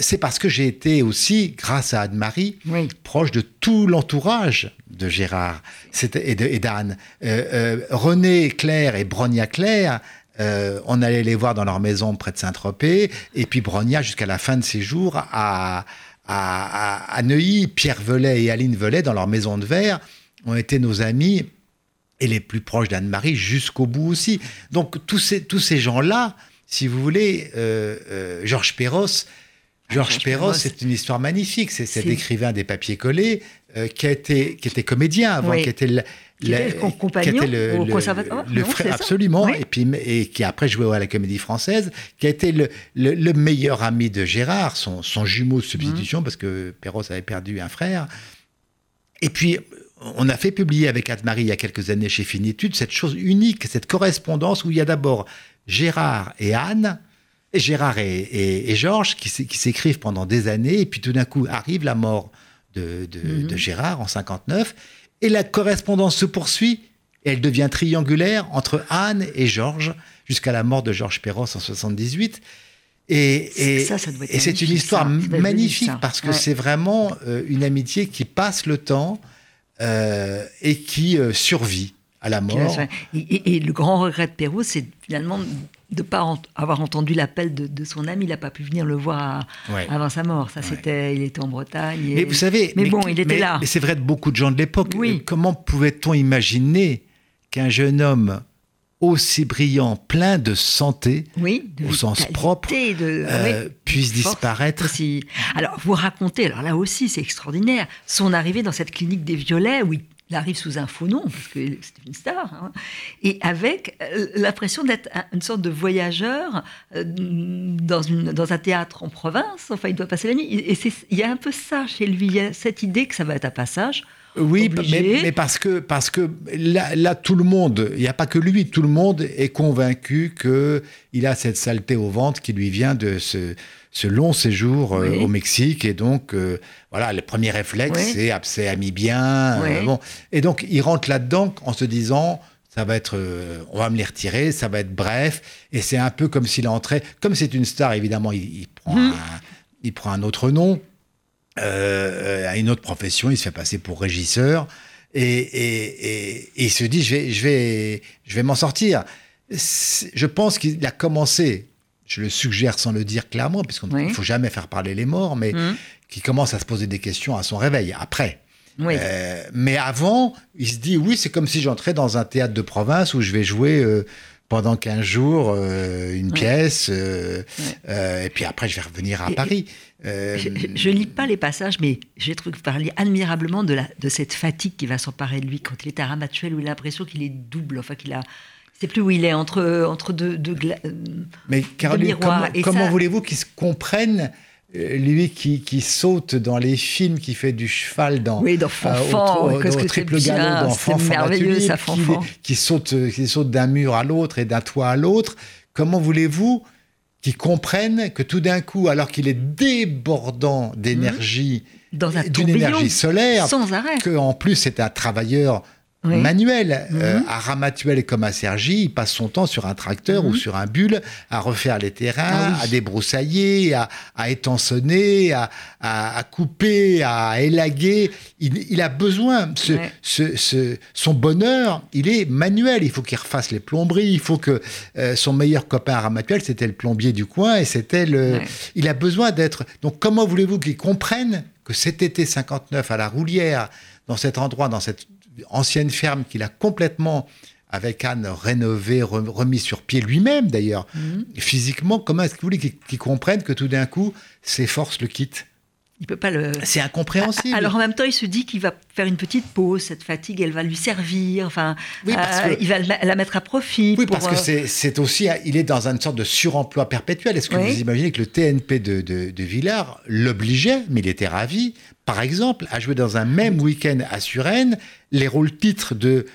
c'est parce que j'ai été aussi, grâce à Anne-Marie, proche de tout l'entourage de Gérard et d'Anne. René Claire et Bronia Claire, euh, on allait les voir dans leur maison près de Saint-Tropez. Et puis Bronia, jusqu'à la fin de ses jours, à, à, Neuilly, Pierre Velay et Aline Velay, dans leur maison de verre, ont été nos amis et les plus proches d'Anne-Marie jusqu'au bout aussi. Donc tous ces, tous ces gens-là, si vous voulez, euh, euh, Georges Perros, Georges Perros, c'est une histoire magnifique. C'est cet écrivain des papiers collés qui, a été, qui était comédien avant, qui était qui était le compagnon le, au conservatoire le, frère, absolument, et puis et qui après jouait à la Comédie Française, qui a été le, meilleur ami de Gérard, son, son jumeau de substitution, mmh. parce que Perros avait perdu un frère. Et puis on a fait publier avec Anne-Marie il y a quelques années chez Finitude cette chose unique, cette correspondance où il y a d'abord Gérard et Anne, et Gérard et, Georges qui, s'écrivent pendant des années, et puis tout d'un coup arrive la mort de, de, de Gérard en 59 et la correspondance se poursuit et elle devient triangulaire entre Anne et Georges jusqu'à la mort de Georges Perros en 78. Et, et, c'est une histoire magnifique parce que c'est vraiment euh, une amitié qui passe le temps euh, et qui euh, survit à la mort. Et, le grand regret de Perrault, c'est finalement de ne pas avoir entendu l'appel de, son ami, il n'a pas pu venir le voir avant sa mort. Ça, c'était, il était en Bretagne. Mais vous savez, mais, bon, il était là. Mais c'est vrai de beaucoup de gens de l'époque. Oui. Comment pouvait-on imaginer qu'un jeune homme aussi brillant, plein de santé, oui, au sens propre, euh, puisse disparaître. Aussi. Alors, vous racontez, alors là aussi, c'est extraordinaire, son arrivée dans cette clinique des Violets, où il il arrive sous un faux nom, parce que c'était une star, hein, et avec euh, l'impression d'être une sorte de voyageur euh, dans, une, dans un théâtre en province. Enfin, il doit passer la nuit. Et il y a un peu ça chez lui. Il y a cette idée que ça va être un passage Oui, mais, parce que, parce que là, tout le monde, il n'y a pas que lui, tout le monde est convaincu qu'il a cette saleté au ventre qui lui vient de ce, ce long séjour euh, au Mexique. Et donc, euh, voilà, le premier réflexe, c'est abcès amibien. Euh, bon. Et donc, il rentre là-dedans en se disant ça va être, on va me les retirer, ça va être bref. Et c'est un peu comme s'il entrait, comme c'est une star, évidemment, il, prend, mhm. un, il prend un autre nom, à une autre profession, il se fait passer pour régisseur. Et, il se dit, je vais, je vais, je vais m'en sortir. Je pense qu'il a commencé je le suggère sans le dire clairement, puisqu'il ne faut jamais faire parler les morts, mais mmh. qui commence à se poser des questions à son réveil, après. Euh, mais avant, il se dit, oui, c'est comme si j'entrais dans un théâtre de province où je vais jouer euh, pendant 15 jours euh, une pièce, et puis après, je vais revenir à Paris. je ne lis pas les passages, mais j'ai trouvé parler admirablement de, la, de cette fatigue qui va s'emparer de lui quand il est à Ramatuel, où il a l'impression qu'il est double, enfin qu'il a sais plus où il est, entre, entre deux, deux, euh, Mais Caroline, comment, comment voulez-vous qu'il se comprenne euh, lui qui, qui, saute dans les films, qui fait du cheval dans, oui, dans Fanfan, euh, au, triple galop dans Fanfan merveilleux, ça, qui, qui, saute, qui saute d'un mur à l'autre et d'un toit à l'autre. Comment voulez-vous qu'il comprenne que tout d'un coup, alors qu'il est débordant d'énergie, mmh. d'une énergie solaire, sans arrêt, que en plus c'est un travailleur manuel. Mhm. Euh, à Ramatuel comme à Sergi, il passe son temps sur un tracteur ou mhm. sur un bulle à refaire les terrains, ah à débroussailler, à, à étançonner, à, à, couper, à élaguer. Il, a besoin, ce, ce, son bonheur, il est manuel. Il faut qu'il refasse les plomberies. Il faut que euh, son meilleur copain à Ramatuel, c'était le plombier du coin et c'était le. Il a besoin d'être. Donc comment voulez-vous qu'il comprenne que cet été 59 à la Roulière, dans cet endroit, dans cette ancienne ferme qu'il a complètement, avec Anne, rénové, remis sur pied lui-même d'ailleurs. Mhm. Physiquement, comment est-ce que vous voulez qu'il comprenne que tout d'un coup, ses forces le quittent? Il peut pas le. C'est incompréhensible. Alors en même temps, il se dit qu'il va faire une petite pause. Cette fatigue, elle va lui servir. Enfin, oui, parce euh, il va la mettre à profit. Oui, parce que euh, c'est aussi, il est dans une sorte de suremploi perpétuel. Est-ce que vous imaginez que le TNP de, de, Villard l'obligeait, mais il était ravi, par exemple, à jouer dans un même week-end à Suresnes les rôles titres de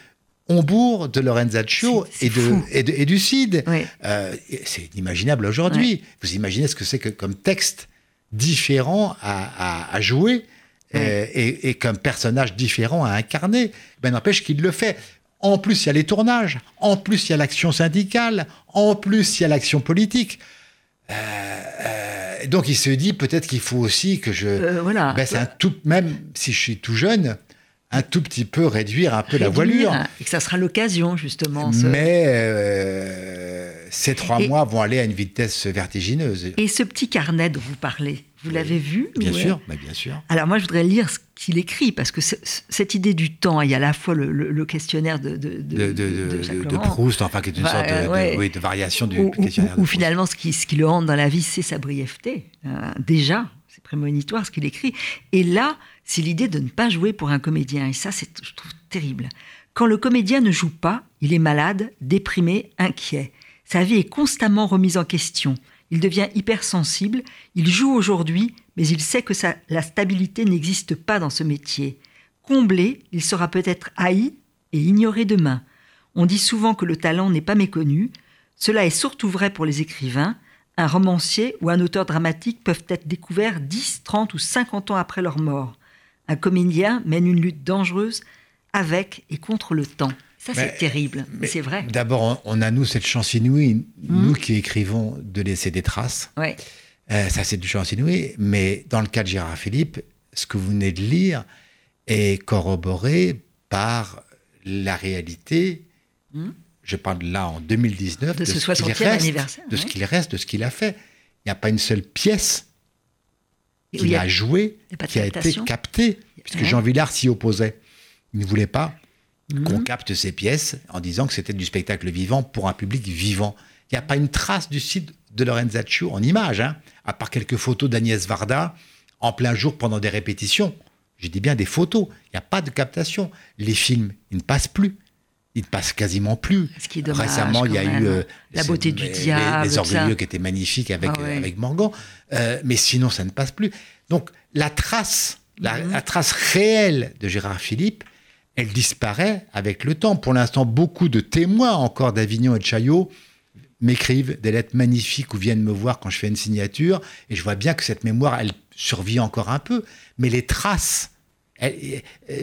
Hombourg, de Lorenzaccio et, de, et, du Cid. Euh, c'est inimaginable aujourd'hui. Vous imaginez ce que c'est que comme texte différent à, jouer euh, et, comme personnage différent à incarner. Ben n'empêche qu'il le fait. En plus, il y a les tournages. En plus, il y a l'action syndicale. En plus, il y a l'action politique. Euh, euh, donc, il se dit peut-être qu'il faut aussi que je voilà. baisse un tout, même si je suis tout jeune, un tout petit peu réduire un peu la voilure. Et que ça sera l'occasion, justement. Mais euh, ces trois mois vont aller à une vitesse vertigineuse. Et ce petit carnet dont vous parlez, vous l'avez vu Bien sûr, mais bien sûr. Alors moi, je voudrais lire ce qu'il écrit, parce que cette idée du temps, il y a à la fois le, questionnaire de, de, de, de, Proust, enfin, qui est une sorte de, variation du questionnaire. Ou finalement, ce qui, ce qui le hante dans la vie, c'est sa brièveté. Euh, déjà, c'est prémonitoire ce qu'il écrit. Et là, c'est l'idée de ne pas jouer pour un comédien. Et ça, c'est, je trouve terrible. Quand le comédien ne joue pas, il est malade, déprimé, inquiet. Sa vie est constamment remise en question. Il devient hypersensible. Il joue aujourd'hui, mais il sait que la stabilité n'existe pas dans ce métier. Comblé, il sera peut-être haï et ignoré demain. On dit souvent que le talent n'est pas méconnu. Cela est surtout vrai pour les écrivains. Un romancier ou un auteur dramatique peuvent être découverts 10, 30 ou 50 ans après leur mort. Un comédien mène une lutte dangereuse avec et contre le temps. Ça, c'est terrible, mais c'est vrai. D'abord, on a, nous, cette chance inouïe, nous hmm. qui écrivons, de laisser des traces. Ouais. Euh, ça, c'est une chance inouïe. Mais dans le cas de Gérard Philippe, ce que vous venez de lire est corroboré par la réalité. Hmm. Je parle là en 2019 de, ce 60e anniversaire. De ce qu'il reste, de ce qu'il a fait. Il n'y a pas une seule pièce qu'il a, joué, qui a été capté, puisque Jean Villard s'y opposait. Il ne voulait pas mhm. qu'on capte ses pièces en disant que c'était du spectacle vivant pour un public vivant. Il n'y a pas une trace du site de Lorenzaccio en image, hein, à part quelques photos d'Agnès Varda en plein jour pendant des répétitions. Je dis bien des photos. Il n'y a pas de captation. Les films, ils ne passent plus. Ils ne passent quasiment plus. Ce qui est dommage, Récemment, il y a eu euh, la beauté du diable, les, orgueilleux qui étaient magnifiques avec ah avec Morgan. Euh, mais sinon, ça ne passe plus. Donc la trace La, la trace réelle de Gérard Philippe, elle disparaît avec le temps. Pour l'instant, beaucoup de témoins encore d'Avignon et de Chaillot m'écrivent des lettres magnifiques ou viennent me voir quand je fais une signature, et je vois bien que cette mémoire, elle survit encore un peu, mais les traces, euh,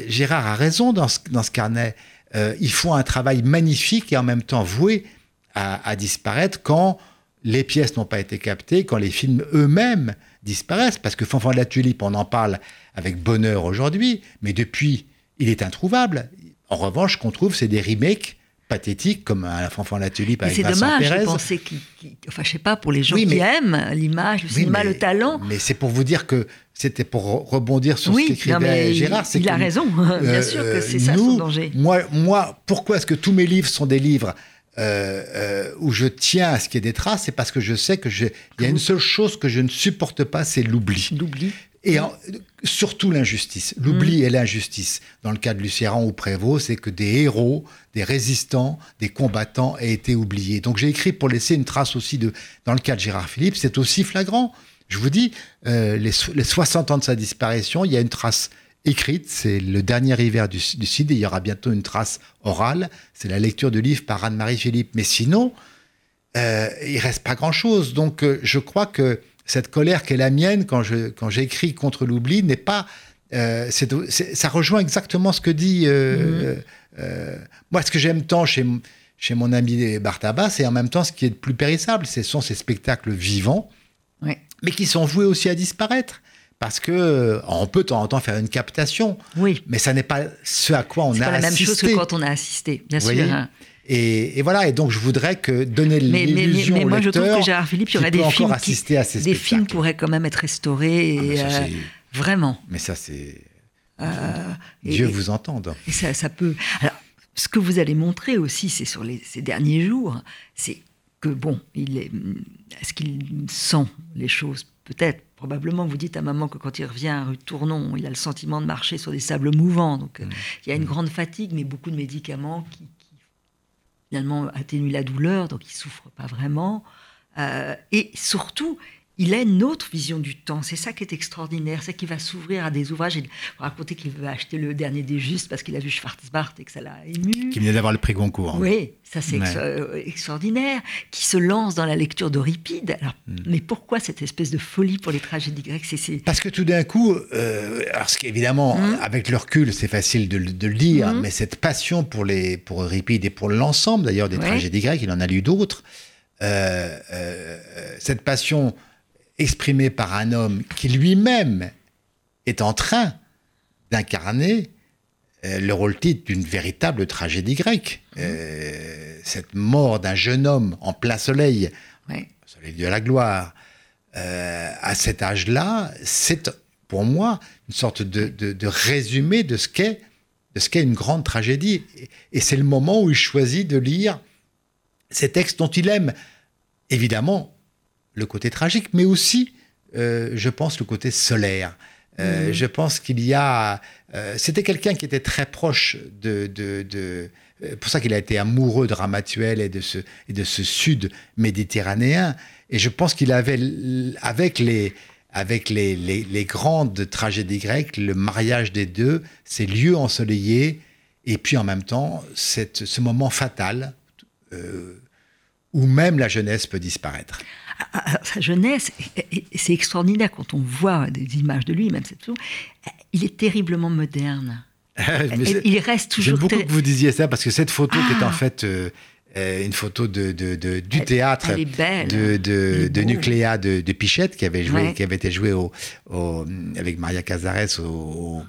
Gérard a raison dans ce, dans ce carnet, Euh, ils font un travail magnifique et en même temps voué à, à disparaître quand les pièces n'ont pas été captées, quand les films eux-mêmes disparaissent, parce que Fanfan de la Tulipe, on en parle avec bonheur aujourd'hui, mais depuis, il est introuvable. En revanche, ce qu'on trouve, c'est des remakes pathétiques, comme un Fanfan de la Tulipe avec c'est Vincent dommage Pérez. penser qu'il. qu'il- Enfin, je sais pas, pour les gens Oui, qui mais- aiment l'image, le Oui, cinéma, mais- le talent. Mais c'est pour vous dire que c'était pour re- rebondir sur ce Oui, non, qu'écrivait Gérard. il- a raison. Bien sûr que c'est ça, son danger. Moi, moi, pourquoi est-ce que tous mes livres sont des livres euh, euh, où je tiens à ce qu'il y ait des traces C'est parce que je sais que il y a une seule chose que je ne supporte pas, c'est l'oubli. D'oubli. Et en- surtout l'injustice, l'oubli et l'injustice. Dans le cas de Lucéran ou Prévost, c'est que des héros, des résistants, des combattants aient été oubliés. Donc j'ai écrit pour laisser une trace aussi de. Dans le cas de Gérard Philippe, c'est aussi flagrant. Je vous dis, euh, les, les 60 ans de sa disparition, il y a une trace écrite, c'est le dernier hiver du, du Cid, et il y aura bientôt une trace orale, c'est la lecture de livres par Anne-Marie Philippe. Mais sinon, euh, il reste pas grand-chose. Donc, euh, je crois que cette colère qui est la mienne quand je quand j'écris contre l'oubli n'est pas. euh, ça rejoint exactement ce que dit. euh, euh, moi, ce que j'aime tant chez chez mon ami Bartaba, c'est en même temps ce qui est le plus périssable. Ce sont ces spectacles vivants, mais qui sont voués aussi à disparaître. Parce que on peut de temps en temps faire une captation, Oui. mais ça n'est pas ce à quoi on a pas la même assisté. chose que quand on a assisté, bien Vous sûr. hein. Et, et voilà, et donc je voudrais que donner Mais, mais, mais, l'illusion mais au moi, je trouve lecteur que Gérard Philippe, il y aurait des films, qui, assister à ces des films spectacles. pourraient quand même être restaurés. Ah, mais et, ça, euh, c'est- vraiment. Mais ça, c'est. Euh, Dieu et- vous entende. Et ça, ça peut. Alors, ce que vous allez montrer aussi, c'est sur les, ces derniers jours, c'est que bon, il est. Est-ce qu'il sent les choses? Peut-être, probablement. Vous dites à maman que quand il revient à rue Tournon, il a le sentiment de marcher sur des sables mouvants. Donc, euh, il y a une grande fatigue, mais beaucoup de médicaments qui, finalement atténuent la douleur, donc il souffre pas vraiment. Euh, et surtout, il a une autre vision du temps. C'est ça qui est extraordinaire, c'est qu'il va s'ouvrir à des ouvrages. Il va raconter qu'il veut acheter le dernier des justes parce qu'il a vu Schwarzbart et que ça l'a ému. Qui venait d'avoir le prix Goncourt. Oui, ça c'est Ouais. euh, extraordinaire. Qui se lance dans la lecture d'Euripide. Alors, Mm. mais pourquoi cette espèce de folie pour les tragédies grecques? C'est Parce que tout d'un coup, euh, alors ce qui, évidemment, Mm. avec le recul, c'est facile de, le- de le dire, Mhm. mais cette passion pour, les, pour Euripide et pour l'ensemble d'ailleurs des Ouais. tragédies grecques, il en a lu d'autres, euh, euh, cette passion exprimée par un homme qui lui-même est en train d'incarner euh, le rôle-titre d'une véritable tragédie grecque. Euh, cette mort d'un jeune homme en plein soleil, soleil de la gloire, euh, à cet âge-là, c'est pour moi une sorte de, de- de résumé de ce qu'est de ce qu'est une grande tragédie. Et c'est le moment où il choisit de lire ces textes dont il aime évidemment le côté tragique, mais aussi, euh, je pense, le côté solaire. Euh, Je pense qu'il y a. euh, C'était quelqu'un qui était très proche de. de, de pour ça qu'il a été amoureux de Ramatuel et de ce, et de ce sud méditerranéen. Et je pense qu'il avait, avec les, avec les, les, les grandes tragédies grecques, le mariage des deux, ces lieux ensoleillés, et puis en même temps, cette, ce moment fatal euh, où même la jeunesse peut disparaître. Ah, sa jeunesse, c'est extraordinaire quand on voit des images de lui, même cette photo, il est terriblement moderne. C'est- il reste J'aime toujours. beaucoup très- que vous disiez ça parce que cette photo qui est en Ah. fait euh, euh, une photo de, de- de- du Elle- théâtre elle est belle. de, de, de. Nucléa de, de Pichette qui avait joué, Ouais. qui avait été joué au, au- avec Maria Cazares au, au-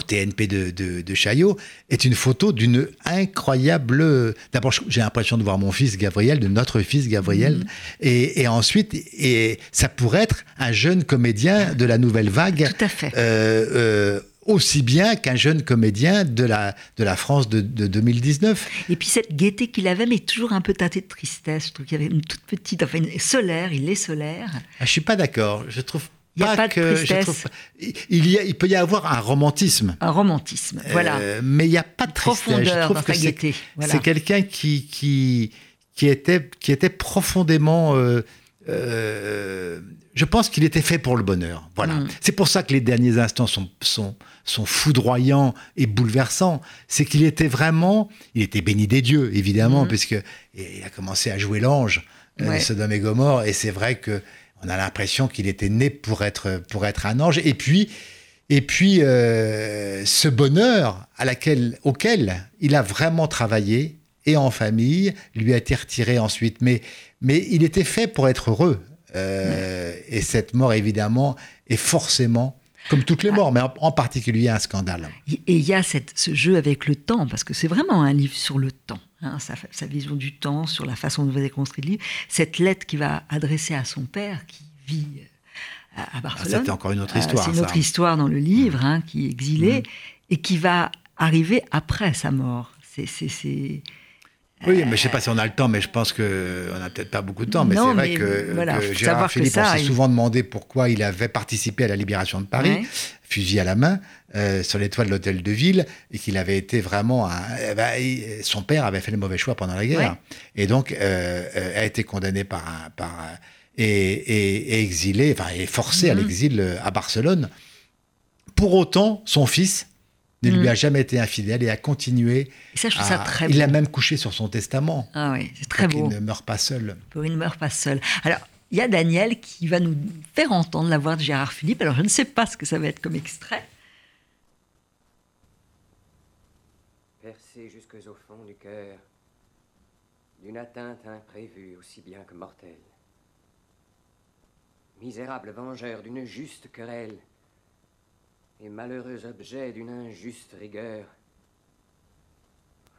au TNP de, de, de Chaillot est une photo d'une incroyable. D'abord, j'ai l'impression de voir mon fils Gabriel, de notre fils Gabriel, Mm. et, et ensuite, et ça pourrait être un jeune comédien de la nouvelle vague Tout à fait. euh, euh, aussi bien qu'un jeune comédien de la, de la France de, de 2019. Et puis cette gaieté qu'il avait, mais toujours un peu teintée de tristesse. Je trouve qu'il y avait une toute petite, enfin une solaire, il est solaire. Ah, je suis pas d'accord. Je trouve y a pas, de je tristesse. trouve il y a, il peut y avoir un romantisme. Un romantisme, voilà. Euh, mais il n'y a pas de tristesse. Je Profondeur trouve dans que c'est. Voilà. quelqu'un qui, qui, qui, était, qui était profondément euh, euh, je pense qu'il était fait pour le bonheur. Voilà. Mm. C'est pour ça que les derniers instants sont, sont, sont foudroyants et bouleversants. C'est qu'il était vraiment, il était béni des dieux, évidemment, Mm. puisque il a commencé à jouer l'ange Ouais. Sodome et Gomorre. Et c'est vrai que on a l'impression qu'il était né pour être, pour être un ange. Et puis, et puis euh, ce bonheur à laquelle, auquel il a vraiment travaillé, et en famille, lui a été retiré ensuite. Mais, mais il était fait pour être heureux. Euh, Et cette mort, évidemment, est forcément, comme toutes les morts, mais en, en particulier un scandale. Et il y a cette- ce jeu avec le temps, parce que c'est vraiment un livre sur le temps, hein, sa, sa vision du temps, sur la façon dont vous avez construit le livre. Cette lettre qu'il va adresser à son père, qui vit euh, à, à Barcelone. Ah, c'est encore une autre Euh, histoire, c'est une ça. autre histoire dans le livre, hein, qui est exilé, Mm. et qui va arriver après sa mort. C'est... Oui, mais je sais pas si on a le temps, mais je pense qu'on n'a peut-être pas beaucoup de temps. Mais c'est vrai mais que, voilà, que faut Gérard que Philippe, ça, on s'est il- souvent demandé pourquoi il avait participé à la libération de Paris, Ouais. fusil à la main, euh, sur l'étoile de l'hôtel de ville, et qu'il avait été vraiment. un- eh ben, son père avait fait le mauvais choix pendant la guerre, et donc euh, euh, a été condamné par un. Par un- et, et- et exilé, enfin, et forcé à Mhm. l'exil euh, à Barcelone. Pour autant, son fils ne lui a jamais été infidèle et a continué. Et ça, je trouve ça à- très il a même couché sur son testament Ah oui, c'est très pour beau. qu'il ne meure pas seul. pour il ne meurt pas seul. Alors, il y a Daniel qui va nous faire entendre la voix de Gérard Philippe. Alors, je ne sais pas ce que ça va être comme extrait. percé jusqu'au fond du cœur d'une atteinte imprévue aussi bien que mortelle. Misérable vengeur d'une juste querelle et malheureux objet d'une injuste rigueur,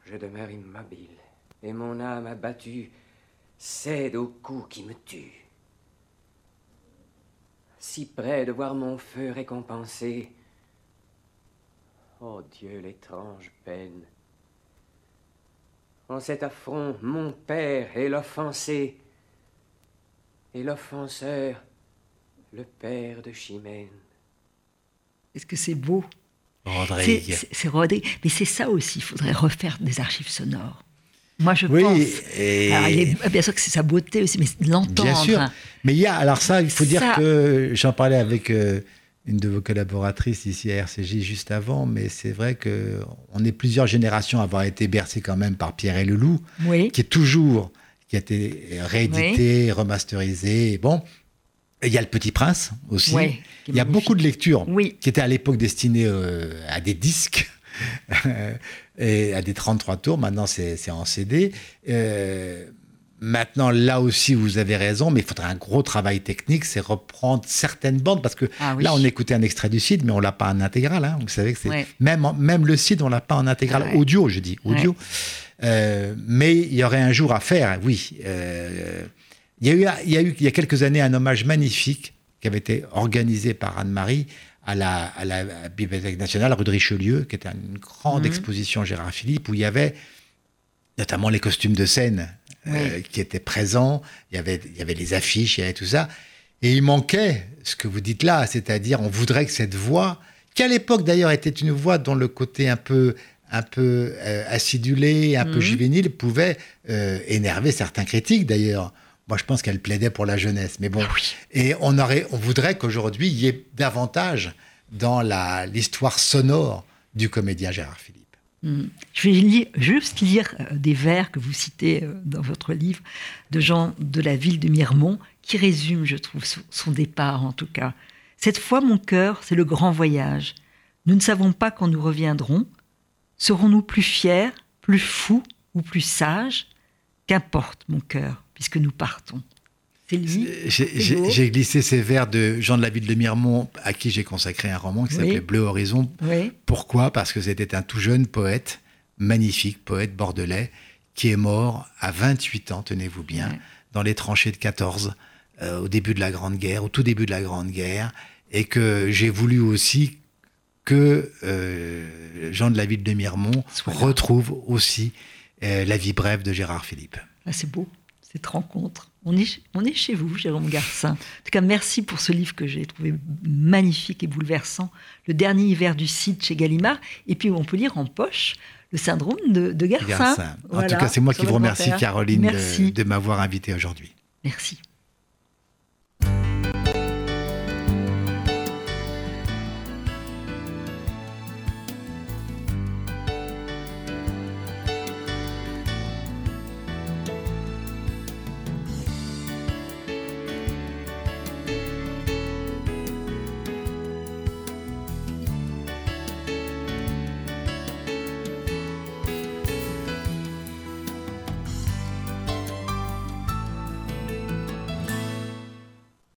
je demeure immobile et mon âme abattue cède au coup qui me tue. Si près de voir mon feu récompensé, Oh Dieu, l'étrange peine. En cet affront, mon père est l'offensé, et l'offenseur, le père de Chimène. Est-ce que c'est beau? Rodrigue. C'est rodé. Mais c'est ça aussi, il faudrait refaire des archives sonores. Moi, je Oui, pense. et- Alors, il est- bien sûr que c'est sa beauté aussi, mais l'entendre. Bien sûr. Mais il y a, alors ça, il faut dire que j'en parlais avec euh, une de vos collaboratrices ici à RCJ juste avant, mais c'est vrai que on est plusieurs générations à avoir été bercés quand même par Pierre et le Loup, Oui. qui est toujours, qui a été réédité, remasterisé. Bon, il y a le Petit Prince aussi. Ouais, il y a beaucoup de lectures Oui. qui étaient à l'époque destinées euh, à des disques. et à des 33 tours, maintenant c'est en CD. Euh, maintenant, là aussi, vous avez raison, mais il faudrait un gros travail technique, c'est reprendre certaines bandes, parce que Ah oui. là, on écoutait un extrait du site, mais on l'a pas en intégral. Hein. Vous savez que c'est Ouais. même, le site, on l'a pas en intégral Ouais. audio, je dis audio. Euh, mais il y aurait un jour à faire, oui. Euh, il y a eu, il y a eu il y a quelques années un hommage magnifique qui avait été organisé par Anne-Marie à la, à la Bibliothèque nationale rue de Richelieu, qui était une grande Mhm. exposition Gérard Philippe, où il y avait notamment les costumes de scène euh, qui étaient présents, il y, avait, il y avait les affiches, il y avait tout ça. Et il manquait ce que vous dites là, c'est-à-dire on voudrait que cette voix, qui à l'époque d'ailleurs était une voix dont le côté un peu, un peu euh, acidulé, un peu Mhm. juvénile, pouvait euh, énerver certains critiques d'ailleurs. Moi, je pense qu'elle plaidait pour la jeunesse. Mais bon, et on, aurait, on voudrait qu'aujourd'hui, il y ait davantage dans la- l'histoire sonore du comédien Gérard Philippe. Mm. Je vais lire- juste lire euh, des vers que vous citez euh, dans votre livre de gens de la ville de Miremont qui résument, je trouve, son- son départ en tout cas. Cette fois, mon cœur, c'est le grand voyage. Nous ne savons pas quand nous reviendrons. Serons-nous plus fiers, plus fous ou plus sages? Qu'importe, mon cœur, puisque nous partons? J'ai- glissé ces vers de Jean de la ville de Miremont, à qui j'ai consacré un roman qui Oui. s'appelait Bleu Horizon. Oui. Pourquoi? Parce que c'était un tout jeune poète, magnifique poète bordelais, qui est mort à 28 ans, tenez-vous bien, dans les tranchées de 14, euh, au début de la Grande Guerre, au tout début de la Grande Guerre, et que j'ai voulu aussi que euh, Jean de la ville de Miremont retrouve aussi euh, la vie brève de Gérard Philippe. Ah, c'est beau, cette rencontre. On est, on est chez vous, Jérôme Garcin. En tout cas, merci pour ce livre que j'ai trouvé magnifique et bouleversant. Le dernier hiver du Cid chez Gallimard. Et puis, on peut lire en poche le syndrome de, de Garcin. Garcin. En Voilà, tout cas, c'est moi qui vous remercie. Caroline, de- Merci. de m'avoir invité aujourd'hui. Merci.